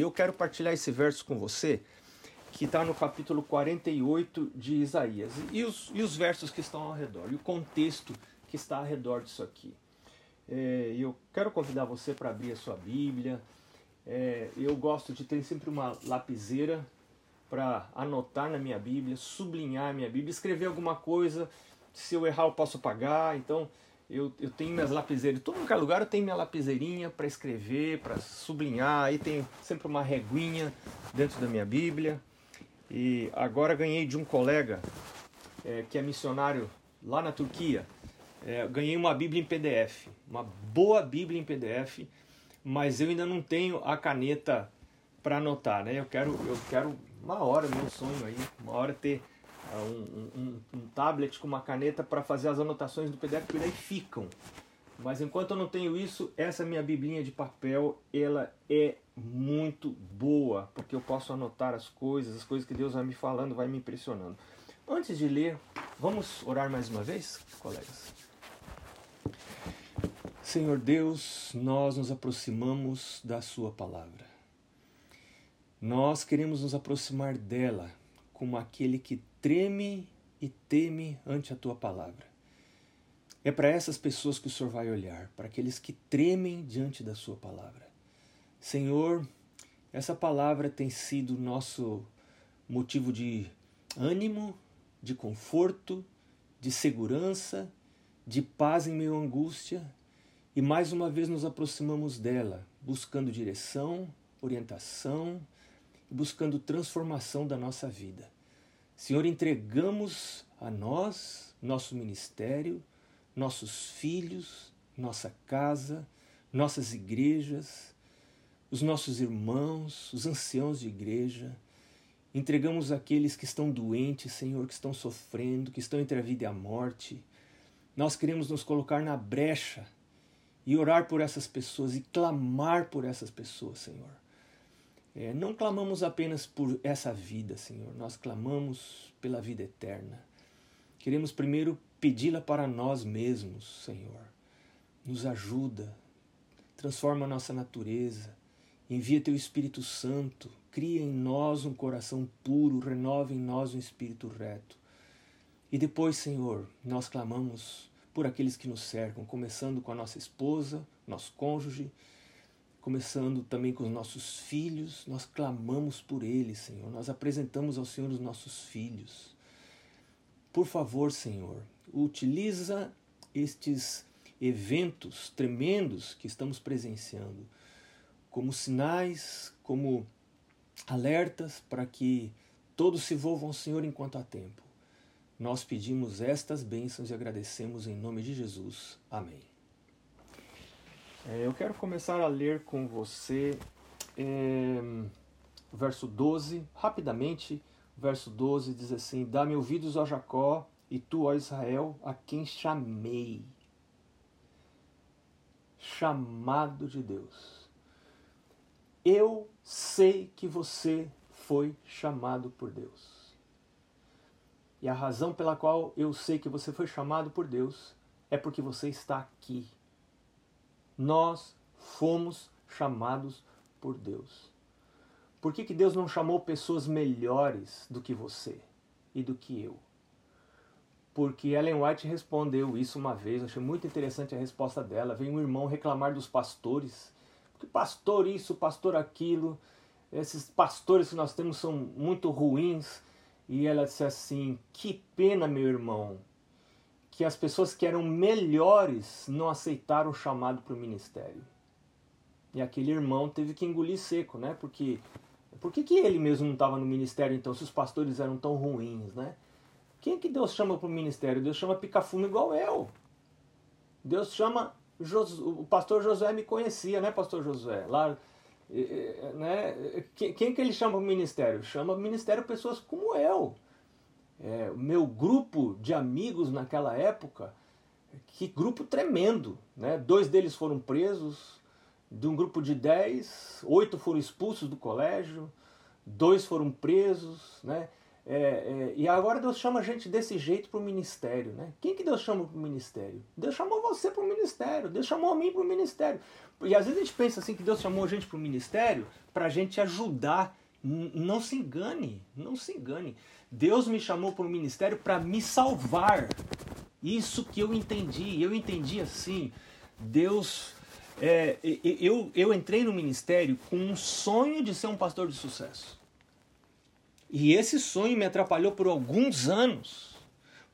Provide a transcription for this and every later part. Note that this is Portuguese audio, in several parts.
Eu quero partilhar esse verso com você, que está no capítulo 48 de Isaías, e os, e os versos que estão ao redor, e o contexto que está ao redor disso aqui. É, eu quero convidar você para abrir a sua Bíblia. É, eu gosto de ter sempre uma lapiseira para anotar na minha Bíblia, sublinhar a minha Bíblia, escrever alguma coisa. Se eu errar, eu posso pagar. Então, eu, eu tenho minhas lapiseiras. Todo lugar eu tenho minha lapiseirinha para escrever, para sublinhar. Aí tem sempre uma reguinha dentro da minha Bíblia. E agora ganhei de um colega é, que é missionário lá na Turquia. É, ganhei uma Bíblia em PDF, uma boa Bíblia em PDF, mas eu ainda não tenho a caneta para anotar, né? Eu quero, eu quero uma hora, meu sonho aí, uma hora ter um, um, um tablet com uma caneta para fazer as anotações do PDF, que daí ficam. Mas enquanto eu não tenho isso, essa minha biblinha de papel, ela é muito boa, porque eu posso anotar as coisas, as coisas que Deus vai me falando, vai me impressionando. Antes de ler, vamos orar mais uma vez, colegas? Senhor Deus, nós nos aproximamos da Sua palavra. Nós queremos nos aproximar dela como aquele que treme e teme ante a tua palavra. É para essas pessoas que o Senhor vai olhar, para aqueles que tremem diante da sua palavra. Senhor, essa palavra tem sido nosso motivo de ânimo, de conforto, de segurança, de paz em meio à angústia, e mais uma vez nos aproximamos dela, buscando direção, orientação, buscando transformação da nossa vida. Senhor, entregamos a nós, nosso ministério, nossos filhos, nossa casa, nossas igrejas, os nossos irmãos, os anciãos de igreja. Entregamos aqueles que estão doentes, Senhor, que estão sofrendo, que estão entre a vida e a morte. Nós queremos nos colocar na brecha e orar por essas pessoas e clamar por essas pessoas, Senhor. É, não clamamos apenas por essa vida, Senhor, nós clamamos pela vida eterna. Queremos primeiro pedi-la para nós mesmos, Senhor. Nos ajuda, transforma a nossa natureza, envia teu Espírito Santo, cria em nós um coração puro, renova em nós um espírito reto. E depois, Senhor, nós clamamos por aqueles que nos cercam, começando com a nossa esposa, nosso cônjuge, começando também com os nossos filhos, nós clamamos por eles, Senhor. Nós apresentamos ao Senhor os nossos filhos. Por favor, Senhor, utiliza estes eventos tremendos que estamos presenciando como sinais, como alertas para que todos se volvam ao Senhor enquanto há tempo. Nós pedimos estas bênçãos e agradecemos em nome de Jesus. Amém. É, eu quero começar a ler com você é, verso 12, rapidamente. Verso 12 diz assim: Dá-me ouvidos, ó Jacó, e tu, ó Israel, a quem chamei. Chamado de Deus. Eu sei que você foi chamado por Deus. E a razão pela qual eu sei que você foi chamado por Deus é porque você está aqui nós fomos chamados por Deus. Por que, que Deus não chamou pessoas melhores do que você e do que eu? Porque Ellen White respondeu isso uma vez, achei muito interessante a resposta dela. Veio um irmão reclamar dos pastores, porque pastor isso, pastor aquilo, esses pastores que nós temos são muito ruins. E ela disse assim: Que pena, meu irmão, que as pessoas que eram melhores não aceitaram o chamado para o ministério. E aquele irmão teve que engolir seco, né? Porque por que, que ele mesmo não estava no ministério então, se os pastores eram tão ruins, né? Quem é que Deus chama para o ministério? Deus chama picafume igual eu. Deus chama o pastor Josué me conhecia, né, pastor Josué? Lá, né? Quem, quem que ele chama para o ministério? Chama o ministério pessoas como eu é, meu grupo de amigos naquela época, que grupo tremendo. Né? Dois deles foram presos, de um grupo de dez, oito foram expulsos do colégio, dois foram presos. Né? É, é, e agora Deus chama a gente desse jeito para o ministério. Né? Quem que Deus chama para o ministério? Deus chamou você para o ministério, Deus chamou a mim para o ministério. E às vezes a gente pensa assim que Deus chamou a gente para o ministério para a gente ajudar. Não se engane, não se engane. Deus me chamou para o ministério para me salvar. Isso que eu entendi. Eu entendi assim. Deus. É, eu, eu entrei no ministério com um sonho de ser um pastor de sucesso. E esse sonho me atrapalhou por alguns anos.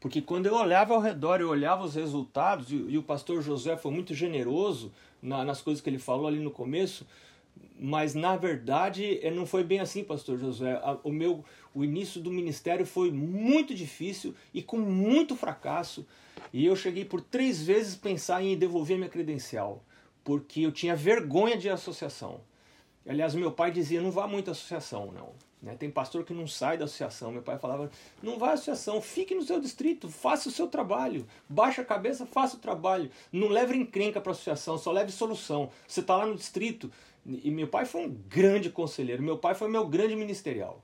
Porque quando eu olhava ao redor, eu olhava os resultados, e, e o pastor José foi muito generoso na, nas coisas que ele falou ali no começo, mas na verdade eh, não foi bem assim, pastor José. O meu o início do ministério foi muito difícil e com muito fracasso. E eu cheguei por três vezes pensar em devolver minha credencial, porque eu tinha vergonha de associação. Aliás, meu pai dizia: não vá muito à associação, não. Né? Tem pastor que não sai da associação. Meu pai falava: não vá à associação, fique no seu distrito, faça o seu trabalho, baixa a cabeça, faça o trabalho. Não leve encrenca para a associação, só leve solução. Você está lá no distrito. E meu pai foi um grande conselheiro, meu pai foi meu grande ministerial.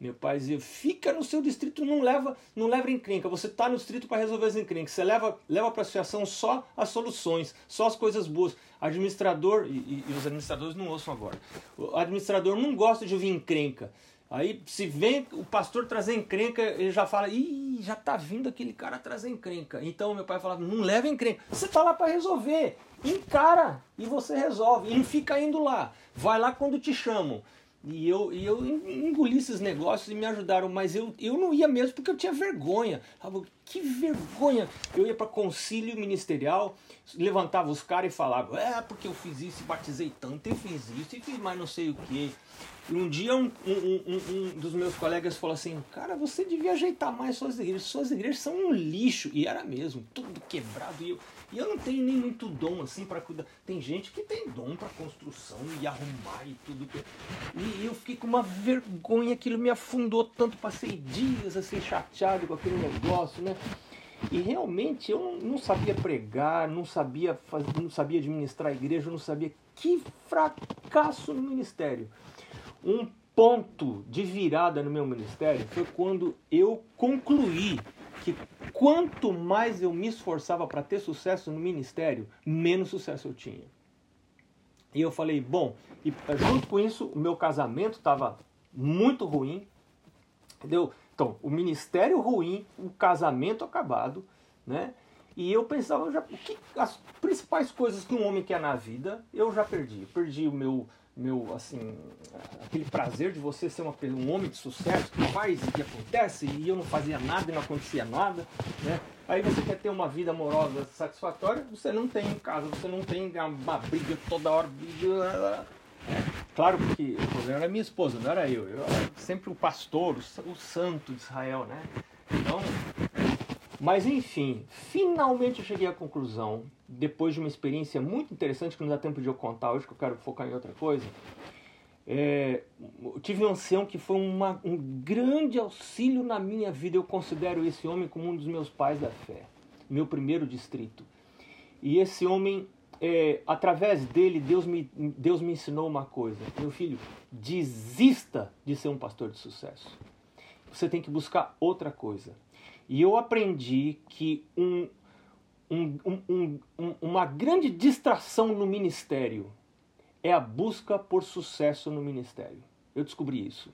Meu pai dizia: fica no seu distrito, não leva, não leva encrenca. Você está no distrito para resolver as encrencas. Você leva, leva para a associação só as soluções, só as coisas boas. Administrador, e, e, os administradores não ouçam agora. O administrador não gosta de ouvir encrenca. Aí se vem o pastor trazer encrenca, ele já fala, ih, já tá vindo aquele cara trazer encrenca. Então meu pai falava, não leva encrenca. Você tá lá para resolver. Encara e você resolve. E não fica indo lá. Vai lá quando te chamam. E eu, e eu engoli esses negócios e me ajudaram, mas eu, eu não ia mesmo porque eu tinha vergonha. que vergonha! Eu ia para concílio ministerial, levantava os caras e falava: É, porque eu fiz isso e batizei tanto, eu fiz isso e fiz mais não sei o que. E um dia um, um, um, um, dos meus colegas falou assim: Cara, você devia ajeitar mais suas igrejas, suas igrejas são um lixo. E era mesmo, tudo quebrado. E eu, e eu não tenho nem muito dom assim para cuidar. Tem gente que tem dom para construção e arrumar e tudo. E eu fiquei com uma vergonha, aquilo me afundou tanto, passei dias assim chateado com aquele negócio, né? E realmente eu não sabia pregar, não sabia fazer, não sabia administrar a igreja, não sabia que fracasso no ministério. Um ponto de virada no meu ministério foi quando eu concluí que quanto mais eu me esforçava para ter sucesso no ministério, menos sucesso eu tinha. E eu falei, bom, e junto com isso, o meu casamento estava muito ruim, entendeu? Então, o ministério ruim, o casamento acabado, né? E eu pensava, já, que, as principais coisas que um homem quer na vida, eu já perdi. perdi o meu meu assim aquele prazer de você ser uma, um homem de sucesso que faz e que acontece e eu não fazia nada e não acontecia nada né? Aí você quer ter uma vida amorosa satisfatória você não tem em casa você não tem uma briga toda hora é, claro que o problema era minha esposa não era eu. Eu era sempre o pastor o, o santo de Israel né? Então mas enfim, finalmente eu cheguei à conclusão, depois de uma experiência muito interessante que não dá tempo de eu contar hoje, que eu quero focar em outra coisa. É, tive um ancião que foi uma, um grande auxílio na minha vida. Eu considero esse homem como um dos meus pais da fé, meu primeiro distrito. E esse homem, é, através dele, Deus me, Deus me ensinou uma coisa: meu filho, desista de ser um pastor de sucesso. Você tem que buscar outra coisa. E eu aprendi que um, um, um, uma grande distração no ministério é a busca por sucesso no ministério. Eu descobri isso.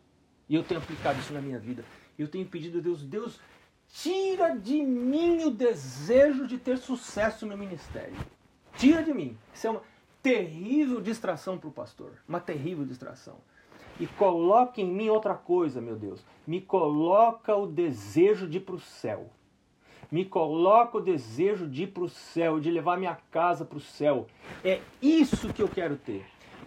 E eu tenho aplicado isso na minha vida. Eu tenho pedido a Deus, Deus, tira de mim o desejo de ter sucesso no ministério. Tira de mim. Isso é uma terrível distração para o pastor. Uma terrível distração e coloque em mim outra coisa, meu Deus. Me coloca o desejo de ir para o céu. Me coloca o desejo de ir para o céu, de levar minha casa para o céu. É isso que eu quero ter.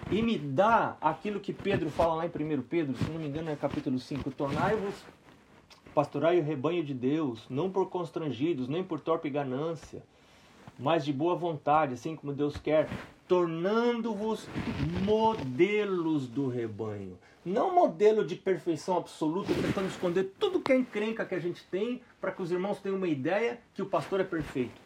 E me dá aquilo que Pedro fala lá em 1 Pedro, se não me engano é capítulo 5, tornai-vos pastorai o rebanho de Deus, não por constrangidos, nem por torpe ganância, mas de boa vontade, assim como Deus quer, tornando-vos modelos do rebanho. Não modelo de perfeição absoluta, tentando esconder tudo que é encrenca que a gente tem, para que os irmãos tenham uma ideia que o pastor é perfeito.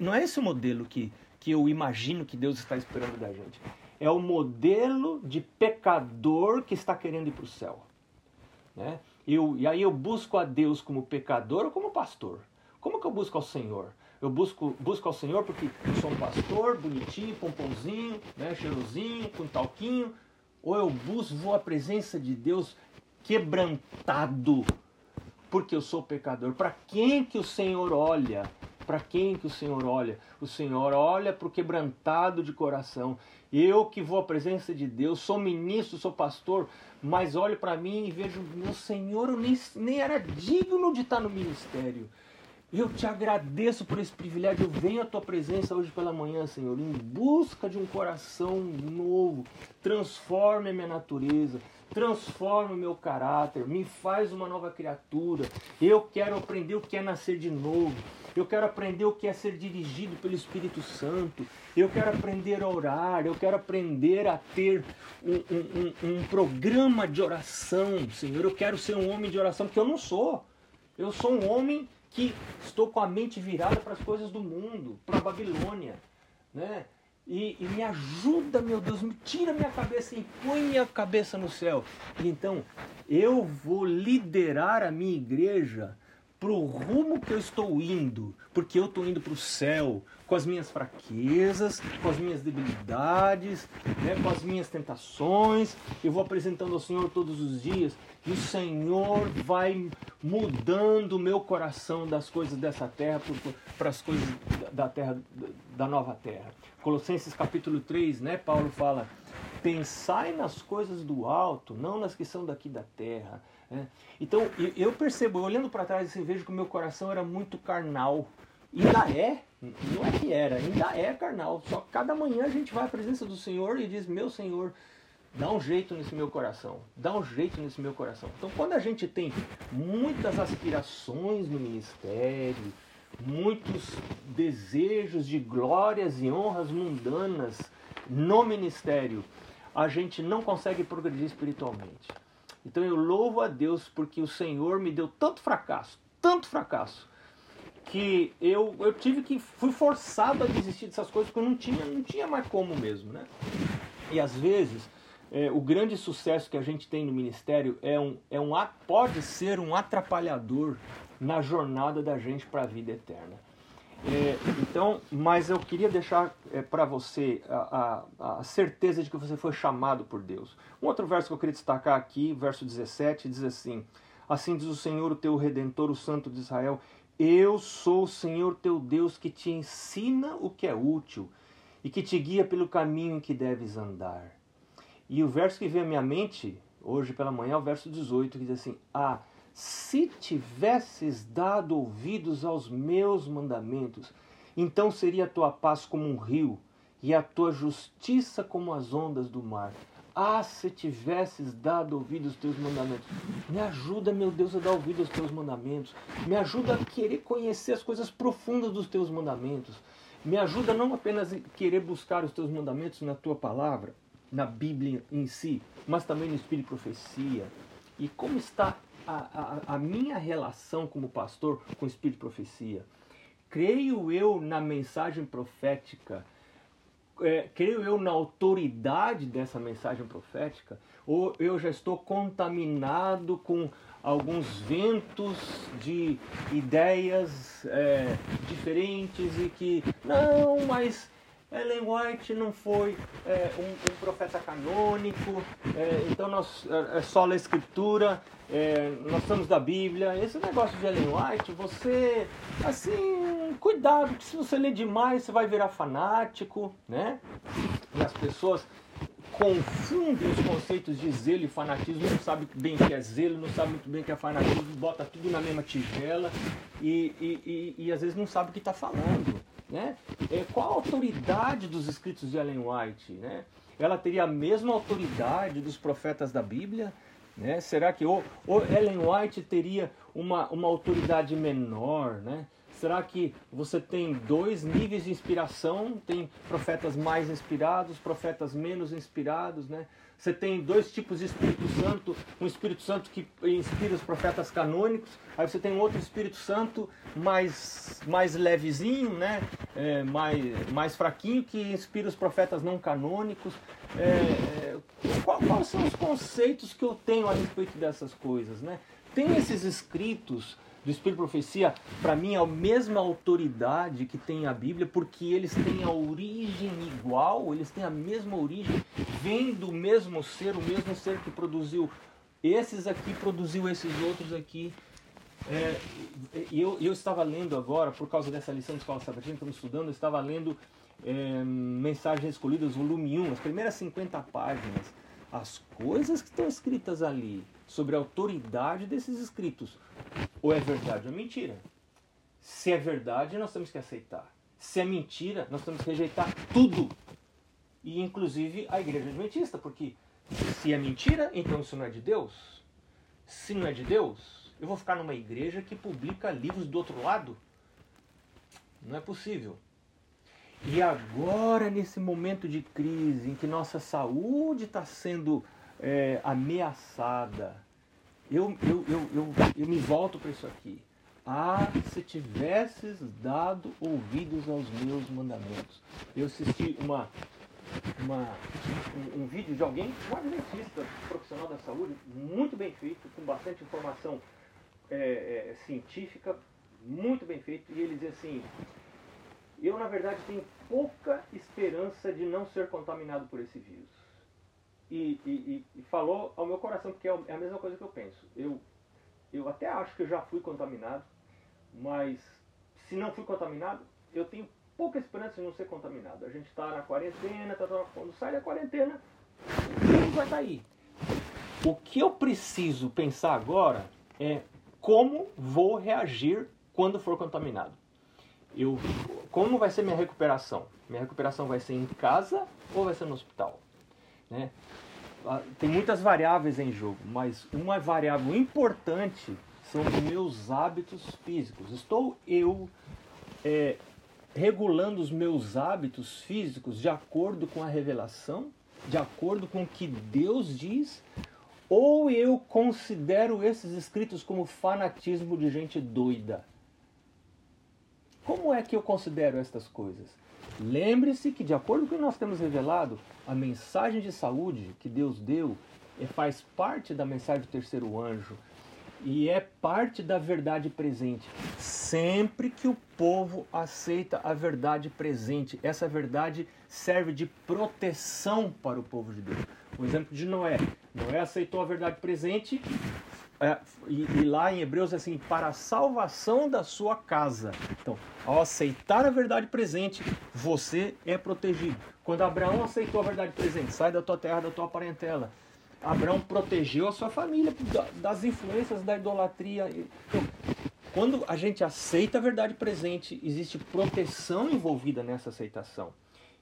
Não é esse o modelo que, que eu imagino que Deus está esperando da gente. É o modelo de pecador que está querendo ir para o céu. Né? Eu, e aí eu busco a Deus como pecador ou como pastor? Como que eu busco ao Senhor? Eu busco, busco ao Senhor porque eu sou um pastor, bonitinho, pomponzinho, né, cheirosinho, com talquinho. ou eu busco a presença de Deus quebrantado, porque eu sou pecador. Para quem que o Senhor olha? Para quem que o Senhor olha? O Senhor olha para o quebrantado de coração. Eu que vou à presença de Deus, sou ministro, sou pastor, mas olho para mim e vejo, meu Senhor, eu nem, nem era digno de estar no ministério. Eu te agradeço por esse privilégio. Eu venho à tua presença hoje pela manhã, Senhor, em busca de um coração novo. Transforme a minha natureza, transforma o meu caráter, me faz uma nova criatura. Eu quero aprender o que é nascer de novo. Eu quero aprender o que é ser dirigido pelo Espírito Santo. Eu quero aprender a orar. Eu quero aprender a ter um, um, um, um programa de oração, Senhor. Eu quero ser um homem de oração, porque eu não sou. Eu sou um homem que estou com a mente virada para as coisas do mundo, para a Babilônia, né? E, e, me ajuda, meu Deus, me tira minha cabeça e põe minha cabeça no céu. E então eu vou liderar a minha igreja para o rumo que eu estou indo, porque eu estou indo para o céu com as minhas fraquezas, com as minhas debilidades, né, com as minhas tentações. Eu vou apresentando ao Senhor todos os dias o Senhor vai mudando o meu coração das coisas dessa terra para as coisas da terra da nova terra. Colossenses capítulo 3, né, Paulo fala: "Pensai nas coisas do alto, não nas que são daqui da terra". Né? Então, eu percebo, olhando para trás, assim, vejo que o meu coração era muito carnal. Ainda é, não é que era, ainda é carnal. Só que cada manhã a gente vai à presença do Senhor e diz: Meu Senhor, dá um jeito nesse meu coração, dá um jeito nesse meu coração. Então, quando a gente tem muitas aspirações no ministério, muitos desejos de glórias e honras mundanas no ministério, a gente não consegue progredir espiritualmente. Então eu louvo a Deus porque o Senhor me deu tanto fracasso, tanto fracasso, que eu, eu tive que fui forçado a desistir dessas coisas porque eu não tinha, não tinha mais como mesmo, né? E às vezes é, o grande sucesso que a gente tem no ministério é um, é um pode ser um atrapalhador na jornada da gente para a vida eterna. É, então, mas eu queria deixar é, para você a, a, a, certeza de que você foi chamado por Deus. Um outro verso que eu queria destacar aqui, verso 17, diz assim: Assim diz o Senhor, o teu redentor, o Santo de Israel: Eu sou o Senhor teu Deus que te ensina o que é útil e que te guia pelo caminho em que deves andar. E o verso que vem à minha mente, hoje pela manhã, é o verso 18, que diz assim: Ah, se tivesses dado ouvidos aos meus mandamentos, então seria a tua paz como um rio e a tua justiça como as ondas do mar. Ah, se tivesses dado ouvidos aos teus mandamentos. Me ajuda, meu Deus, a dar ouvido aos teus mandamentos. Me ajuda a querer conhecer as coisas profundas dos teus mandamentos. Me ajuda não apenas a querer buscar os teus mandamentos na tua palavra, na Bíblia em si, mas também no Espírito e Profecia. E como está a, a, a minha relação como pastor com o Espírito e Profecia? Creio eu na mensagem profética? É, creio eu na autoridade dessa mensagem profética? Ou eu já estou contaminado com alguns ventos de ideias é, diferentes e que, não, mas Ellen White não foi é, um, um, profeta canônico, é, então nós é, é só a escritura, é, nós estamos da Bíblia. Esse negócio de Ellen White, você, assim, cuidado, que se você ler demais, você vai virar fanático, né? E as pessoas confundem os conceitos de zelo e fanatismo, não sabe bem o que é zelo, não sabe muito bem o que é fanatismo, bota tudo na mesma tigela e, e, e, e às vezes não sabe o que está falando. Né? É, qual a autoridade dos escritos de Ellen White? Né? Ela teria a mesma autoridade dos profetas da Bíblia? Né? Será que ou, ou Ellen White teria uma, uma autoridade menor? Né? Será que você tem dois níveis de inspiração? Tem profetas mais inspirados, profetas menos inspirados, né? Você tem dois tipos de Espírito Santo, um Espírito Santo que inspira os profetas canônicos, aí você tem outro Espírito Santo mais, mais levezinho, né? É, mais, mais fraquinho, que inspira os profetas não canônicos. É, é, qual, quais são os conceitos que eu tenho a respeito dessas coisas, né? Tem esses escritos do Espírito Profecia, para mim é a mesma autoridade que tem a Bíblia, porque eles têm a origem igual, eles têm a mesma origem, vem do mesmo ser, o mesmo ser que produziu esses aqui, produziu esses outros aqui. É, eu, eu estava lendo agora, por causa dessa lição de escola sabatina estamos estudando, eu estava lendo é, Mensagens Escolhidas, volume 1, as primeiras 50 páginas. As coisas que estão escritas ali sobre a autoridade desses escritos ou é verdade ou é mentira. Se é verdade, nós temos que aceitar. Se é mentira, nós temos que rejeitar tudo. E inclusive a igreja adventista, porque se é mentira, então isso não é de Deus. Se não é de Deus, eu vou ficar numa igreja que publica livros do outro lado? Não é possível. E agora, nesse momento de crise, em que nossa saúde está sendo é, ameaçada, eu, eu, eu, eu, eu me volto para isso aqui. Ah, se tivesses dado ouvidos aos meus mandamentos. Eu assisti uma, uma, um, um vídeo de alguém, um adventista profissional da saúde, muito bem feito, com bastante informação é, é, científica, muito bem feito, e ele dizia assim, eu na verdade tenho pouca esperança de não ser contaminado por esse vírus e, e, e, falou ao meu coração, porque é, é a mesma coisa que eu penso. Eu, eu até acho que eu já fui contaminado, mas se não fui contaminado, eu tenho pouca esperança de não ser contaminado. A gente está na quarentena, tá, tá, quando sai da quarentena, o vírus vai estar tá aí. O que eu preciso pensar agora é como vou reagir quando for contaminado. Eu, como vai ser minha recuperação? Minha recuperação vai ser em casa ou vai ser no hospital? Né? Ah, tem muitas variáveis em jogo, mas uma variável importante são os meus hábitos físicos. Estou eu é, regulando os meus hábitos físicos de acordo com a revelação, de acordo com o que Deus diz, ou eu considero esses escritos como fanatismo de gente doida? Como é que eu considero estas coisas? Lembre-se que, de acordo com o que nós temos revelado, a mensagem de saúde que Deus deu faz parte da mensagem do terceiro anjo e é parte da verdade presente. Sempre que o povo aceita a verdade presente, essa verdade serve de proteção para o povo de Deus. O exemplo de Noé. Noé aceitou a verdade presente, é, e, e, lá em Hebreus é assim, para a salvação da sua casa. Então, ao aceitar a verdade presente, você é protegido. Quando Abraão aceitou a verdade presente, sai da tua terra, da tua parentela. Abraão protegeu a sua família das influências da idolatria. Então, quando a gente aceita a verdade presente, existe proteção envolvida nessa aceitação.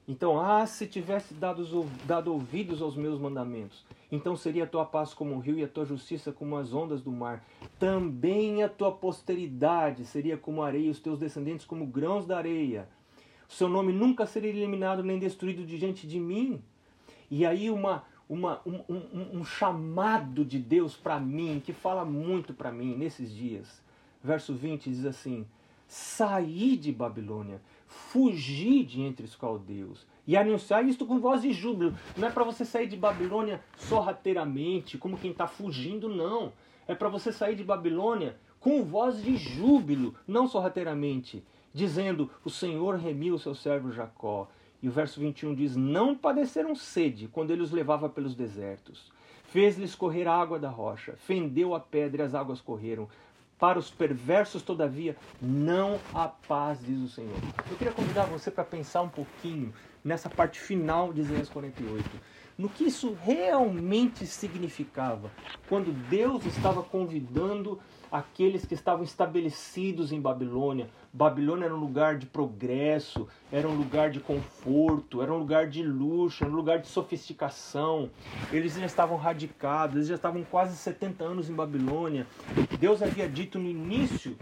Então, ah, se tivesse dado, dado ouvidos aos meus mandamentos, então seria a tua paz como um rio e a tua justiça como as ondas do mar. Também a tua posteridade seria como areia, os teus descendentes como grãos da areia. O seu nome nunca seria eliminado nem destruído diante de mim. E aí uma, uma, um, um, um chamado de Deus para mim, que fala muito para mim nesses dias. Verso 20 diz assim: Saí de Babilônia fugir de entre os caldeus e anunciar isto com voz de júbilo. Não é para você sair de Babilônia sorrateiramente, como quem está fugindo, não. É para você sair de Babilônia com voz de júbilo, não sorrateiramente, dizendo: O Senhor remiu o seu servo Jacó. E o verso 21 diz: Não padeceram sede quando ele os levava pelos desertos. Fez-lhes correr água da rocha, fendeu a pedra e as águas correram. Para os perversos, todavia, não há paz, diz o Senhor. Eu queria convidar você para pensar um pouquinho nessa parte final de Isaías 48. No que isso realmente significava quando Deus estava convidando aqueles que estavam estabelecidos em Babilônia. Babilônia era um lugar de progresso, era um lugar de conforto, era um lugar de luxo, era um lugar de sofisticação. Eles já estavam radicados, eles já estavam quase 70 anos em Babilônia. Deus havia dito no início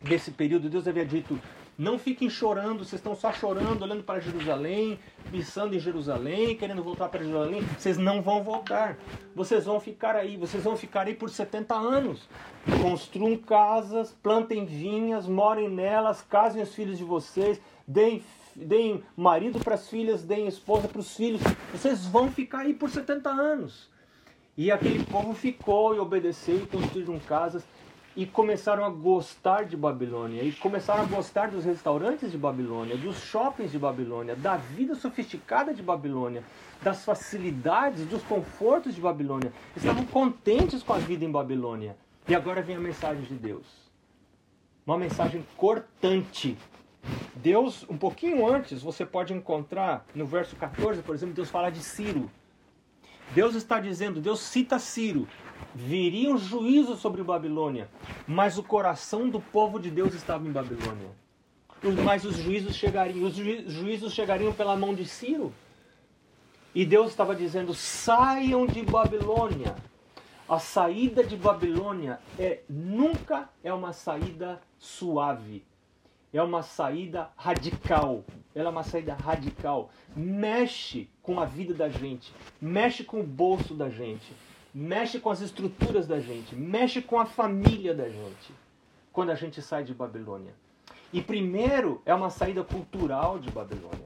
desse período, Deus havia dito: não fiquem chorando, vocês estão só chorando, olhando para Jerusalém, pensando em Jerusalém, querendo voltar para Jerusalém. Vocês não vão voltar. Vocês vão ficar aí, vocês vão ficar aí por 70 anos. Construam casas, plantem vinhas, morem nelas, casem os filhos de vocês, deem, deem marido para as filhas, deem esposa para os filhos. Vocês vão ficar aí por 70 anos. E aquele povo ficou e obedeceu e construíram casas e começaram a gostar de Babilônia, e começaram a gostar dos restaurantes de Babilônia, dos shoppings de Babilônia, da vida sofisticada de Babilônia, das facilidades, dos confortos de Babilônia. Estavam contentes com a vida em Babilônia. E agora vem a mensagem de Deus. Uma mensagem cortante. Deus, um pouquinho antes, você pode encontrar no verso 14, por exemplo, Deus fala de Ciro. Deus está dizendo, Deus cita Ciro, viria um juízo sobre Babilônia, mas o coração do povo de Deus estava em Babilônia. Mas os juízos chegariam, os juízos chegariam pela mão de Ciro. E Deus estava dizendo: saiam de Babilônia. A saída de Babilônia é nunca é uma saída suave. É uma saída radical. Ela é uma saída radical. Mexe com a vida da gente, mexe com o bolso da gente mexe com as estruturas da gente, mexe com a família da gente, quando a gente sai de Babilônia. E primeiro é uma saída cultural de Babilônia.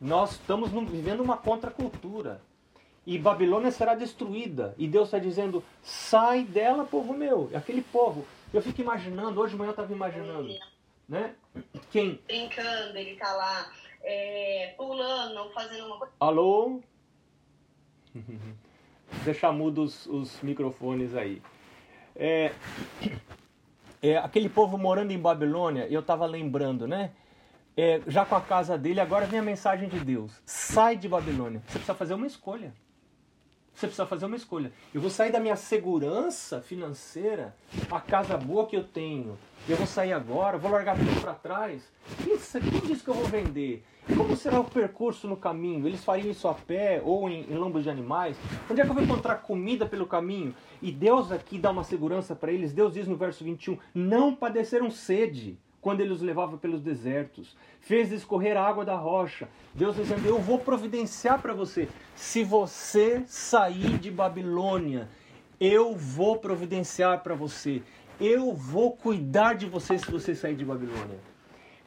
Nós estamos vivendo uma contracultura. E Babilônia será destruída. E Deus está dizendo: sai dela, povo meu. Aquele povo. Eu fico imaginando, hoje de manhã eu estava imaginando. Né? Quem? Brincando, ele está lá é, pulando, fazendo uma coisa. Alô? deixar mudos os microfones aí. É, é, aquele povo morando em Babilônia, eu estava lembrando, né? É, já com a casa dele, agora vem a mensagem de Deus: sai de Babilônia. Você precisa fazer uma escolha. Você precisa fazer uma escolha. Eu vou sair da minha segurança financeira, a casa boa que eu tenho. Eu vou sair agora, vou largar tudo para trás. Quem, quem disse que eu vou vender? Como será o percurso no caminho? Eles fariam isso a pé ou em, em lombos de animais? Onde é que eu vou encontrar comida pelo caminho? E Deus aqui dá uma segurança para eles. Deus diz no verso 21: Não padeceram sede quando ele os levava pelos desertos, fez escorrer a água da rocha. Deus dizendo: Eu vou providenciar para você. Se você sair de Babilônia, eu vou providenciar para você. Eu vou cuidar de você se você sair de Babilônia.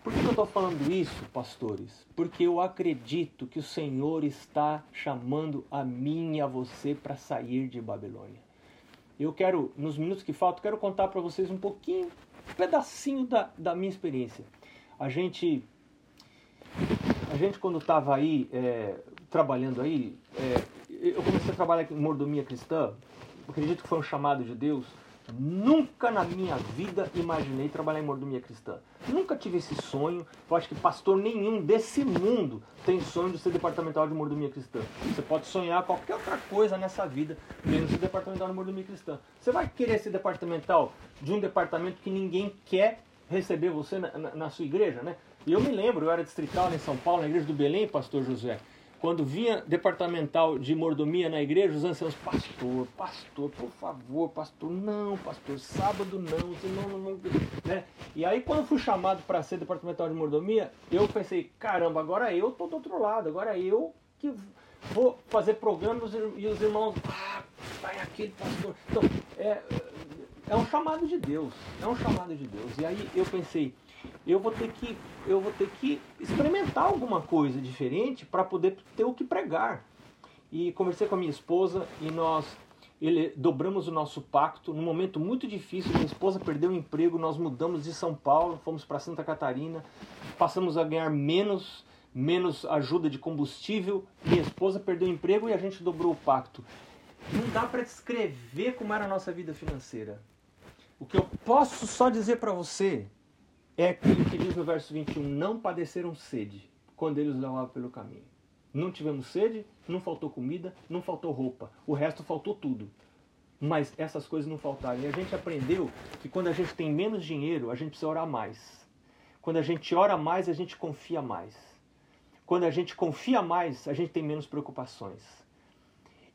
Por que eu estou falando isso, pastores? Porque eu acredito que o Senhor está chamando a mim e a você para sair de Babilônia. Eu quero, nos minutos que faltam, quero contar para vocês um pouquinho um pedacinho da, da minha experiência. A gente, a gente quando estava aí, é, trabalhando aí, é, eu comecei a trabalhar em mordomia cristã, acredito que foi um chamado de Deus, Nunca na minha vida imaginei trabalhar em mordomia cristã. Nunca tive esse sonho. Eu acho que pastor nenhum desse mundo tem sonho de ser departamental de mordomia cristã. Você pode sonhar qualquer outra coisa nessa vida, menos ser departamental de mordomia cristã. Você vai querer ser departamental de um departamento que ninguém quer receber você na, na, na sua igreja, né? E eu me lembro, eu era distrital em São Paulo, na igreja do Belém, pastor José quando vinha departamental de mordomia na igreja, os anciãos, pastor, pastor, por favor, pastor, não, pastor, sábado não, senão não, não, né? E aí quando fui chamado para ser departamental de mordomia, eu pensei, caramba, agora eu tô do outro lado, agora eu que vou fazer programas e os irmãos, ah, vai aquele pastor. Então, é, é um chamado de Deus, é um chamado de Deus. E aí eu pensei, eu vou ter que eu vou ter que experimentar alguma coisa diferente para poder ter o que pregar. E conversei com a minha esposa e nós ele, dobramos o nosso pacto num momento muito difícil. Minha esposa perdeu o emprego, nós mudamos de São Paulo, fomos para Santa Catarina, passamos a ganhar menos, menos ajuda de combustível. Minha esposa perdeu o emprego e a gente dobrou o pacto. Não dá para descrever como era a nossa vida financeira. O que eu posso só dizer para você é aquilo que diz no verso 21, não padeceram sede quando eles levavam pelo caminho. Não tivemos sede, não faltou comida, não faltou roupa, o resto faltou tudo. Mas essas coisas não faltaram. E a gente aprendeu que quando a gente tem menos dinheiro, a gente precisa orar mais. Quando a gente ora mais, a gente confia mais. Quando a gente confia mais, a gente tem menos preocupações.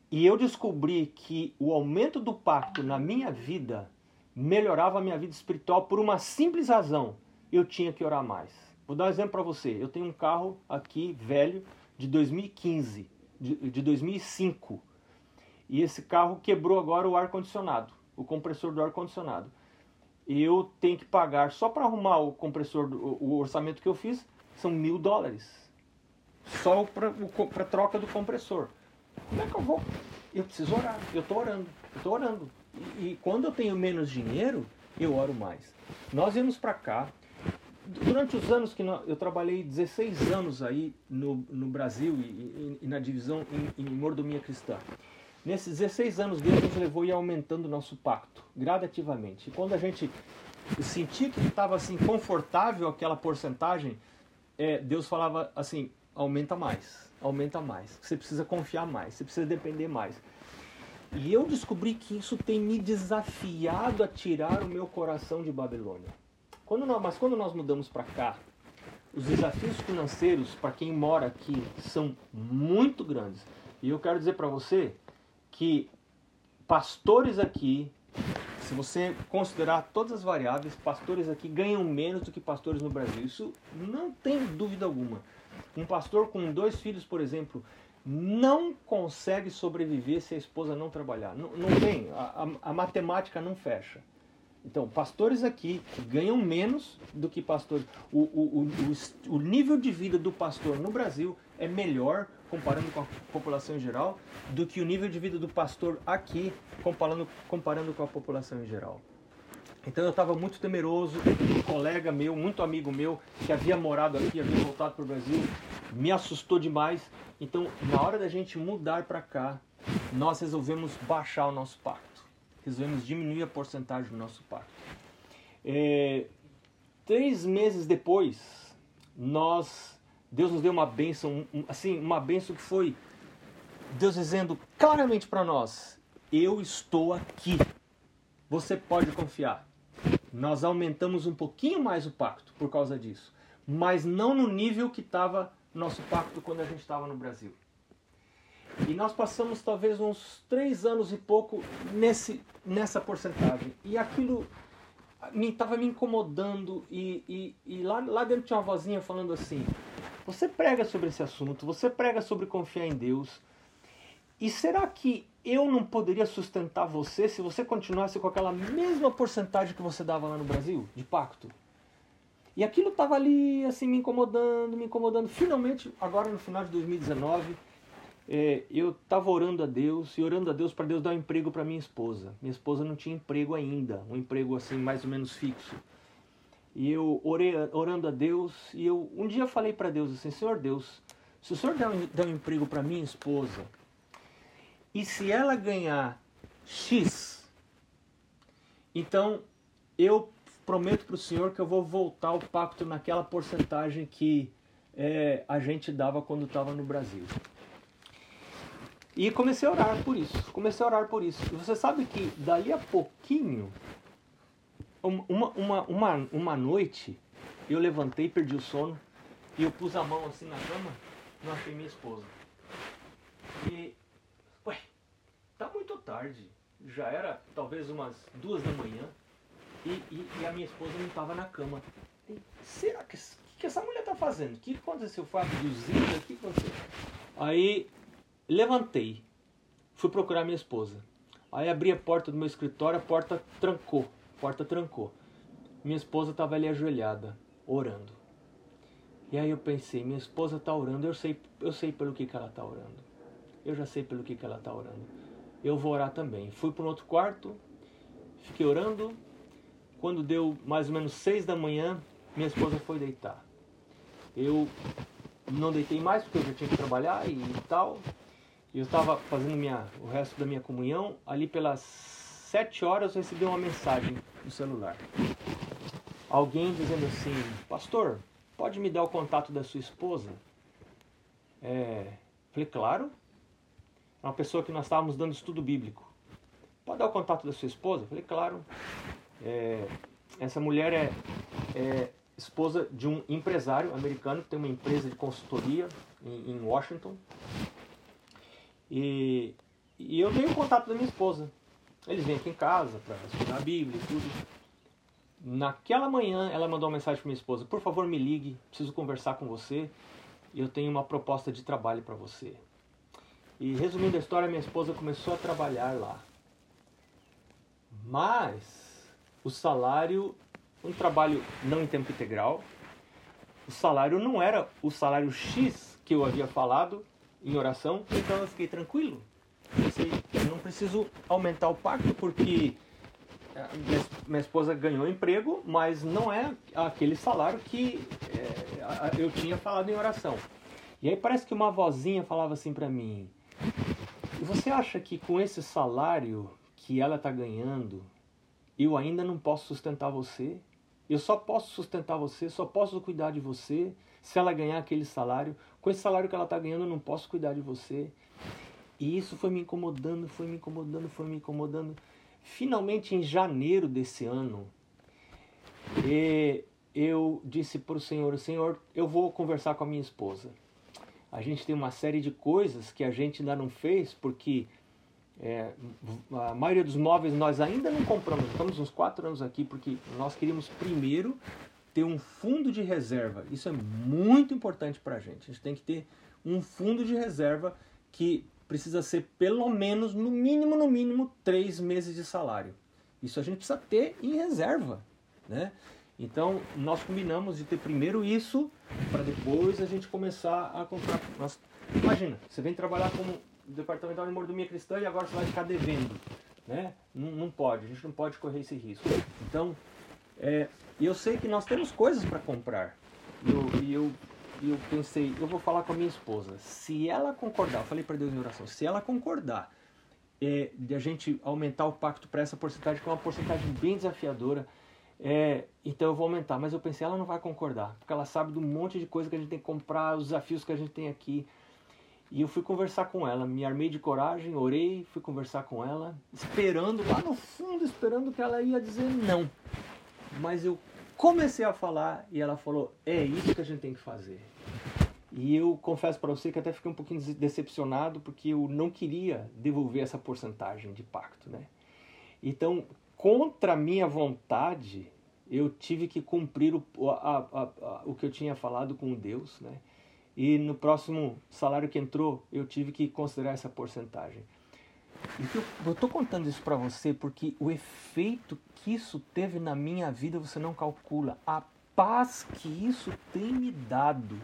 E eu descobri que o aumento do pacto na minha vida melhorava a minha vida espiritual por uma simples razão eu tinha que orar mais. Vou dar um exemplo para você. Eu tenho um carro aqui velho de 2015, de, de 2005. E esse carro quebrou agora o ar condicionado, o compressor do ar condicionado. E eu tenho que pagar só para arrumar o compressor, o, orçamento que eu fiz são mil dólares. Só para troca do compressor. Como é que eu vou? Eu preciso orar. Eu estou orando. Eu estou orando. E, e quando eu tenho menos dinheiro, eu oro mais. Nós íamos para cá. Durante os anos que eu trabalhei 16 anos aí no, no Brasil e, e, e na divisão em, em mordomia cristã. Nesses 16 anos Deus nos levou e aumentando o nosso pacto, gradativamente. E quando a gente sentia que estava assim confortável aquela porcentagem, é, Deus falava assim: aumenta mais, aumenta mais. Você precisa confiar mais, você precisa depender mais. E eu descobri que isso tem me desafiado a tirar o meu coração de Babilônia. Quando nós, mas quando nós mudamos para cá, os desafios financeiros para quem mora aqui são muito grandes. E eu quero dizer para você que pastores aqui, se você considerar todas as variáveis, pastores aqui ganham menos do que pastores no Brasil. Isso não tem dúvida alguma. Um pastor com dois filhos, por exemplo, não consegue sobreviver se a esposa não trabalhar. Não, não tem, a, a, a, matemática não fecha. Então, pastores aqui ganham menos do que pastores. O, o, o, o nível de vida do pastor no Brasil é melhor, comparando com a população em geral, do que o nível de vida do pastor aqui, comparando, comparando com a população em geral. Então eu estava muito temeroso, um colega meu, muito amigo meu, que havia morado aqui, havia voltado para o Brasil, me assustou demais. Então, na hora da gente mudar para cá, nós resolvemos baixar o nosso pacto. Resolvemos diminuir a porcentagem do nosso pacto. É, três meses depois, nós, Deus nos deu uma bênção, assim, uma bênção que foi Deus dizendo claramente para nós: Eu estou aqui. Você pode confiar. Nós aumentamos um pouquinho mais o pacto por causa disso, mas não no nível que estava nosso pacto quando a gente estava no Brasil. E nós passamos talvez uns três anos e pouco nesse, nessa porcentagem. E aquilo estava me, me, incomodando. E, e, e, lá, lá dentro tinha uma vozinha falando assim: Você prega sobre esse assunto, você prega sobre confiar em Deus. E será que eu não poderia sustentar você se você continuasse com aquela mesma porcentagem que você dava lá no Brasil, de pacto? E aquilo estava ali, assim, me incomodando, me incomodando. Finalmente, agora no final de 2019, é, eu estava orando a Deus e orando a Deus para Deus dar um emprego para minha esposa. Minha esposa não tinha emprego ainda, um emprego assim mais ou menos fixo. E eu orei, orando a Deus e eu um dia falei para Deus assim, Senhor Deus, se o Senhor der um, der um emprego para minha esposa e se ela ganhar X, então eu prometo para o senhor que eu vou voltar ao pacto naquela porcentagem que é, a gente dava quando estava no Brasil. E comecei a orar por isso. Comecei a orar por isso. E você sabe que dali a pouquinho, uma, uma, uma, uma noite, eu levantei, perdi o sono, e eu pus a mão assim na cama, não achei minha esposa. E, ué, tá muito tarde. Já era talvez umas duas da manhã. E, e, e a minha esposa não estava na cama. E, será que, que, que essa mulher está fazendo? O que aconteceu? Foi abduzida? O que aconteceu? Aí levantei, fui procurar minha esposa. Aí abri a porta do meu escritório, a porta trancou. A porta trancou. Minha esposa estava ali ajoelhada, orando. E aí eu pensei, minha esposa está orando, eu sei, eu sei pelo que, que ela está orando. Eu já sei pelo que, que ela está orando. Eu vou orar também. Fui para um outro quarto, fiquei orando, quando deu mais ou menos seis da manhã, minha esposa foi deitar. Eu não deitei mais porque eu já tinha que trabalhar e tal. Eu estava fazendo minha, o resto da minha comunhão. Ali pelas sete horas eu recebi uma mensagem no celular. Alguém dizendo assim, pastor, pode me dar o contato da sua esposa? É, falei, claro. É uma pessoa que nós estávamos dando estudo bíblico. Pode dar o contato da sua esposa? Falei, claro. É, essa mulher é, é, esposa de um empresário americano que tem uma empresa de consultoria em, em Washington. E, e eu tenho contato da minha esposa. Eles vêm aqui em casa para estudar a Bíblia e tudo. Naquela manhã ela mandou uma mensagem para minha esposa: Por favor, me ligue, preciso conversar com você. Eu tenho uma proposta de trabalho para você. E resumindo a história, minha esposa começou a trabalhar lá. Mas o salário, um trabalho não em tempo integral, o salário não era o salário X que eu havia falado em oração, então eu fiquei tranquilo. pensei, eu não preciso aumentar o pacto porque é, minha, esposa ganhou emprego, mas não é aquele salário que é, eu tinha falado em oração. E aí parece que uma vozinha falava assim para mim: você acha que com esse salário que ela está ganhando, eu ainda não posso sustentar você? Eu só posso sustentar você, só posso cuidar de você se ela ganhar aquele salário. Com esse salário que ela está ganhando, eu não posso cuidar de você. E isso foi me incomodando, foi me incomodando, foi me incomodando. Finalmente, em janeiro desse ano, eu disse para o Senhor: Senhor, eu vou conversar com a minha esposa. A gente tem uma série de coisas que a gente ainda não fez porque é, a maioria dos móveis nós ainda não compramos. Estamos uns quatro anos aqui porque nós queríamos primeiro ter um fundo de reserva. Isso é muito importante para a gente. A gente tem que ter um fundo de reserva que precisa ser pelo menos, no mínimo, no mínimo, três meses de salário. Isso a gente precisa ter em reserva, né? Então, nós combinamos de ter primeiro isso, para depois a gente começar a comprar. Nós, imagina, você vem trabalhar como departamental de mordomia cristã e agora você vai ficar devendo. Né? Não, não pode, a gente não pode correr esse risco. Então, é, eu sei que nós temos coisas para comprar. E eu, e eu, eu pensei, eu vou falar com a minha esposa. Se ela concordar, eu falei para Deus em oração, se ela concordar é, de a gente aumentar o pacto para essa porcentagem, que é uma porcentagem bem desafiadora, é, então eu vou aumentar, mas eu pensei, ela não vai concordar, porque ela sabe do monte de coisa que a gente tem que comprar, os desafios que a gente tem aqui. E eu fui conversar com ela, me armei de coragem, orei, fui conversar com ela, esperando lá no fundo, esperando que ela ia dizer não. Mas eu comecei a falar e ela falou: "É isso que a gente tem que fazer". E eu confesso para você que até fiquei um pouquinho decepcionado porque eu não queria devolver essa porcentagem de pacto, né? Então, contra minha vontade, eu tive que cumprir o, a, a, a, o que eu tinha falado com Deus, né? E no próximo salário que entrou, eu tive que considerar essa porcentagem. Eu estou contando isso para você porque o efeito que isso teve na minha vida você não calcula. A paz que isso tem me dado.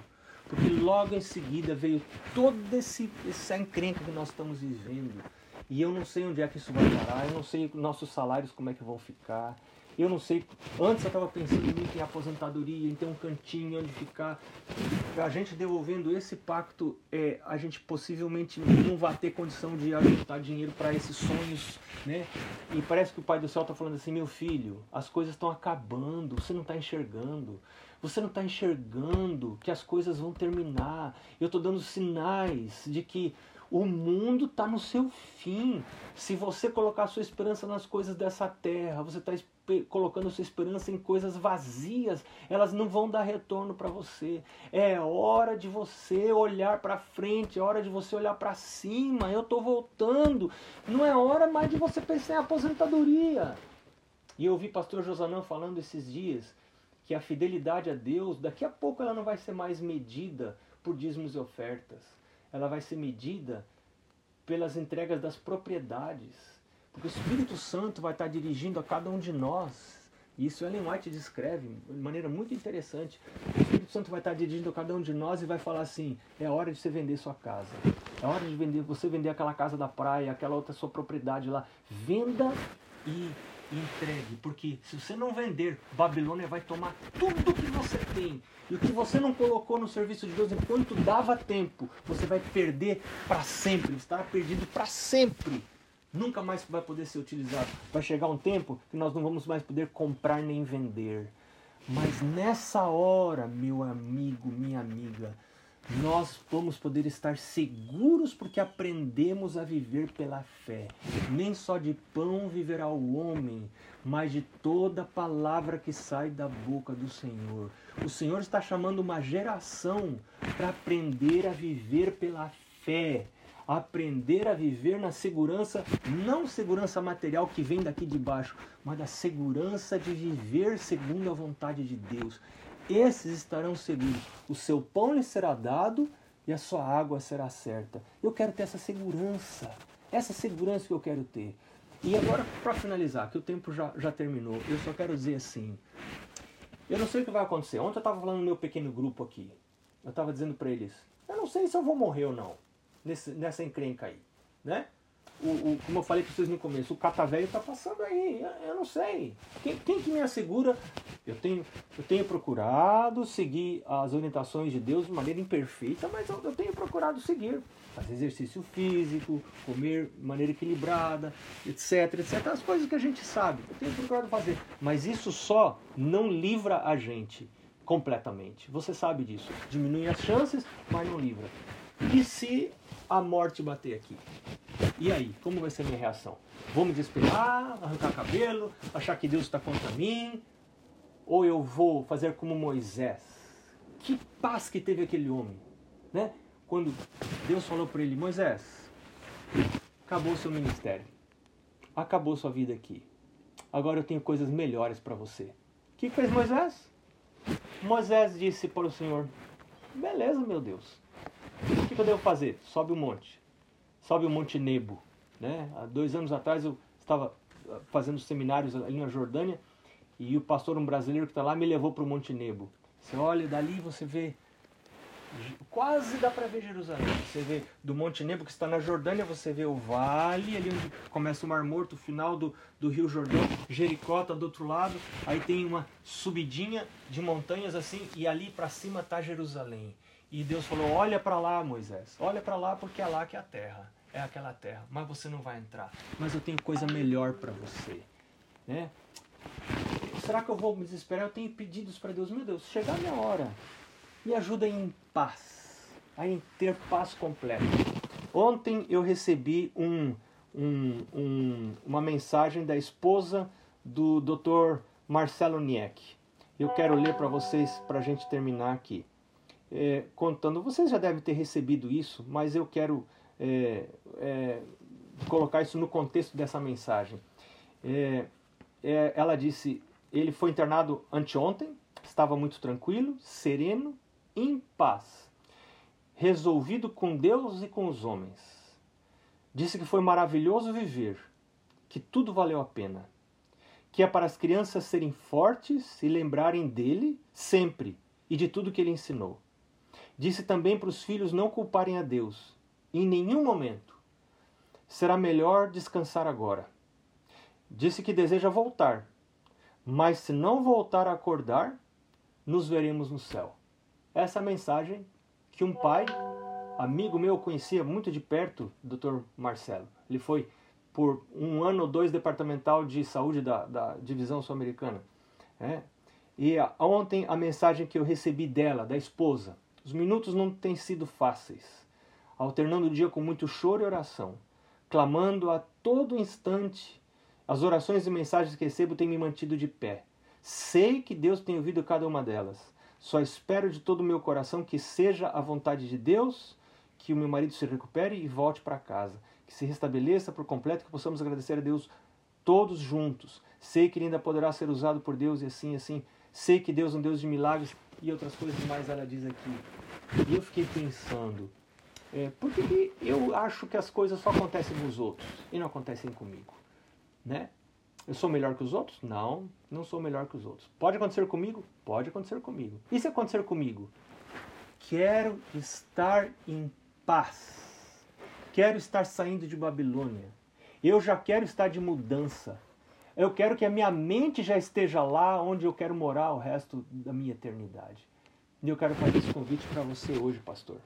Porque logo em seguida veio todo esse, essa encrenca que nós estamos vivendo e eu não sei onde é que isso vai parar, eu não sei nossos salários como é que vão ficar. Eu não sei. Antes eu estava pensando em aposentadoria, em ter um cantinho onde ficar. A gente devolvendo esse pacto, é, a gente possivelmente não vai ter condição de ajuntar dinheiro para esses sonhos, né? E parece que o Pai do Céu está falando assim: meu filho, as coisas estão acabando, você não está enxergando. Você não está enxergando que as coisas vão terminar. Eu estou dando sinais de que o mundo está no seu fim. Se você colocar sua esperança nas coisas dessa terra, você está colocando sua esperança em coisas vazias, elas não vão dar retorno para você. É hora de você olhar para frente, é hora de você olhar para cima. Eu estou voltando. Não é hora mais de você pensar em aposentadoria. E eu ouvi pastor Josanã falando esses dias que a fidelidade a Deus, daqui a pouco ela não vai ser mais medida por dízimos e ofertas ela vai ser medida pelas entregas das propriedades. Porque o Espírito Santo vai estar dirigindo a cada um de nós. E isso Ellen White descreve de maneira muito interessante. O Espírito Santo vai estar dirigindo a cada um de nós e vai falar assim: é hora de você vender sua casa. É hora de vender, você vender aquela casa da praia, aquela outra sua propriedade lá. Venda e entregue, porque se você não vender, Babilônia vai tomar tudo que você tem. E o que você não colocou no serviço de Deus enquanto dava tempo, você vai perder para sempre, estará perdido para sempre. Nunca mais vai poder ser utilizado. Vai chegar um tempo que nós não vamos mais poder comprar nem vender. Mas nessa hora, meu amigo, minha amiga, nós vamos poder estar seguros porque aprendemos a viver pela fé. Nem só de pão viverá o homem, mas de toda palavra que sai da boca do Senhor. O Senhor está chamando uma geração para aprender a viver pela fé, aprender a viver na segurança, não segurança material que vem daqui de baixo, mas da segurança de viver segundo a vontade de Deus esses estarão seguros. O seu pão lhe será dado e a sua água será certa. Eu quero ter essa segurança, essa segurança que eu quero ter. E agora, para finalizar, que o tempo já, já terminou, eu só quero dizer assim: eu não sei o que vai acontecer. Ontem eu estava falando no meu pequeno grupo aqui. Eu estava dizendo para eles: eu não sei se eu vou morrer ou não nesse, nessa encrenca aí, né? o, o, como eu falei para vocês no começo, o catavelho está passando aí, eu, eu, não sei. Quem, quem que me assegura? Eu tenho, eu tenho procurado seguir as orientações de Deus de maneira imperfeita, mas eu, eu tenho procurado seguir. Fazer exercício físico, comer de maneira equilibrada, etc, etc. As coisas que a gente sabe, eu tenho procurado fazer. Mas isso só não livra a gente completamente. Você sabe disso. Diminui as chances, mas não livra. E se a morte bater aqui? E aí, como vai ser a minha reação? Vou me desesperar, arrancar cabelo, achar que Deus está contra mim? Ou eu vou fazer como Moisés? Que paz que teve aquele homem, né? Quando Deus falou para ele, Moisés, acabou seu ministério, acabou sua vida aqui. Agora eu tenho coisas melhores para você. O que fez Moisés? Moisés disse para o Senhor: Beleza, meu Deus. O que eu devo fazer? Sobe o monte sobe o Monte Nebo. Né? Há dois anos atrás eu estava ah, fazendo seminários ali na Jordânia e o pastor, um brasileiro que está lá, me levou para o Monte Nebo. Você olha dali você vê, quase dá para ver Jerusalém. Você vê do Monte Nebo que está na Jordânia, você vê o vale, ali onde começa o Mar Morto, o final do, do Rio Jordão, Jericó está do outro lado, aí tem uma subidinha de montanhas assim, e ali para cima está Jerusalém. E Deus falou: Olha para lá, Moisés, olha para lá porque é lá que é a terra, é aquela terra, mas você não vai entrar. Mas eu tenho coisa melhor para você, né? Será que eu vou me desesperar? Eu tenho pedidos para Deus, meu Deus, chegar a minha hora, me ajuda em paz, a ter paz completa. Ontem eu recebi um, um, um, uma mensagem da esposa do Dr. Marcelo Nieck. Eu quero ler para vocês para a gente terminar aqui é, contando. Vocês já devem ter recebido isso, mas eu quero é, é, colocar isso no contexto dessa mensagem. É, é, ela disse: ele foi internado anteontem, estava muito tranquilo, sereno, em paz, resolvido com Deus e com os homens. Disse que foi maravilhoso viver, que tudo valeu a pena, que é para as crianças serem fortes e lembrarem dele sempre e de tudo que ele ensinou. Disse também para os filhos não culparem a Deus, em nenhum momento. Será melhor descansar agora. Disse que deseja voltar, mas se não voltar a acordar, nos veremos no céu. Essa é a mensagem que um pai, amigo meu, conhecia muito de perto, Dr. Marcelo. Ele foi por um ano ou dois departamental de saúde da, da divisão sul-americana. É. E ontem a mensagem que eu recebi dela, da esposa, os minutos não têm sido fáceis, alternando o dia com muito choro e oração, clamando a todo instante. As orações e mensagens que recebo têm me mantido de pé. Sei que Deus tem ouvido cada uma delas. Só espero de todo o meu coração que seja a vontade de Deus que o meu marido se recupere e volte para casa, que se restabeleça por completo, que possamos agradecer a Deus todos juntos. Sei que ele ainda poderá ser usado por Deus e assim, assim. Sei que Deus é um Deus de milagres e outras coisas mais ela diz aqui. E eu fiquei pensando, é, por que, que eu acho que as coisas só acontecem nos outros e não acontecem comigo? Né? Eu sou melhor que os outros? Não, não sou melhor que os outros. Pode acontecer comigo? Pode acontecer comigo. E se acontecer comigo? Quero estar em paz. Quero estar saindo de Babilônia. Eu já quero estar de mudança. Eu quero que a minha mente já esteja lá onde eu quero morar o resto da minha eternidade. E eu quero fazer esse convite para você hoje, pastor.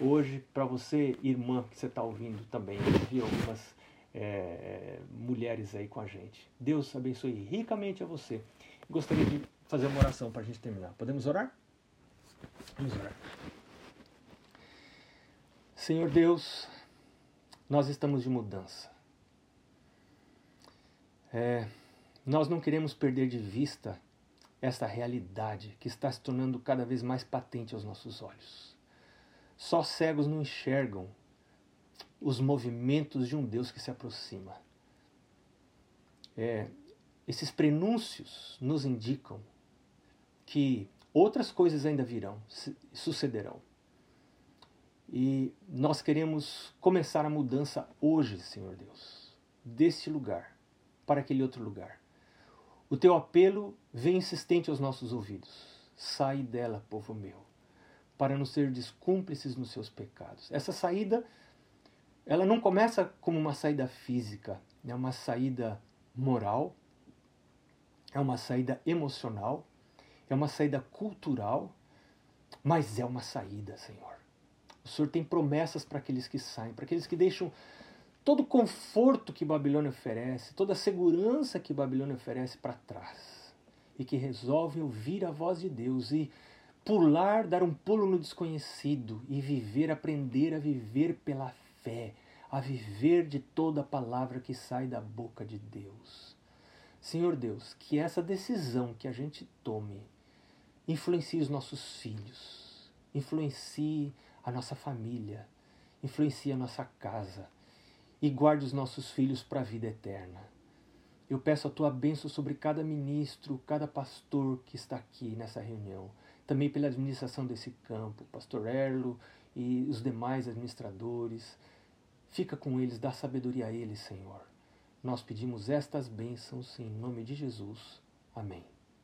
Hoje, para você, irmã, que você está ouvindo também, vi algumas é, mulheres aí com a gente. Deus abençoe ricamente a você. Gostaria de fazer uma oração para a gente terminar. Podemos orar? Vamos orar. Senhor Deus, nós estamos de mudança. É, nós não queremos perder de vista esta realidade que está se tornando cada vez mais patente aos nossos olhos. Só cegos não enxergam os movimentos de um Deus que se aproxima. É, esses prenúncios nos indicam que outras coisas ainda virão, sucederão. E nós queremos começar a mudança hoje, Senhor Deus, deste lugar para aquele outro lugar. O teu apelo vem insistente aos nossos ouvidos. Sai dela, povo meu, para não ser descúmplices nos seus pecados. Essa saída ela não começa como uma saída física, é uma saída moral, é uma saída emocional, é uma saída cultural, mas é uma saída, Senhor. O Senhor tem promessas para aqueles que saem, para aqueles que deixam todo o conforto que Babilônia oferece, toda a segurança que Babilônia oferece para trás e que resolvem ouvir a voz de Deus e pular, dar um pulo no desconhecido e viver, aprender a viver pela fé, a viver de toda a palavra que sai da boca de Deus. Senhor Deus, que essa decisão que a gente tome influencie os nossos filhos, influencie a nossa família, influencie a nossa casa e guarde os nossos filhos para a vida eterna. Eu peço a tua bênção sobre cada ministro, cada pastor que está aqui nessa reunião, também pela administração desse campo, pastor Erlo e os demais administradores. Fica com eles, dá sabedoria a eles, Senhor. Nós pedimos estas bênçãos em nome de Jesus. Amém.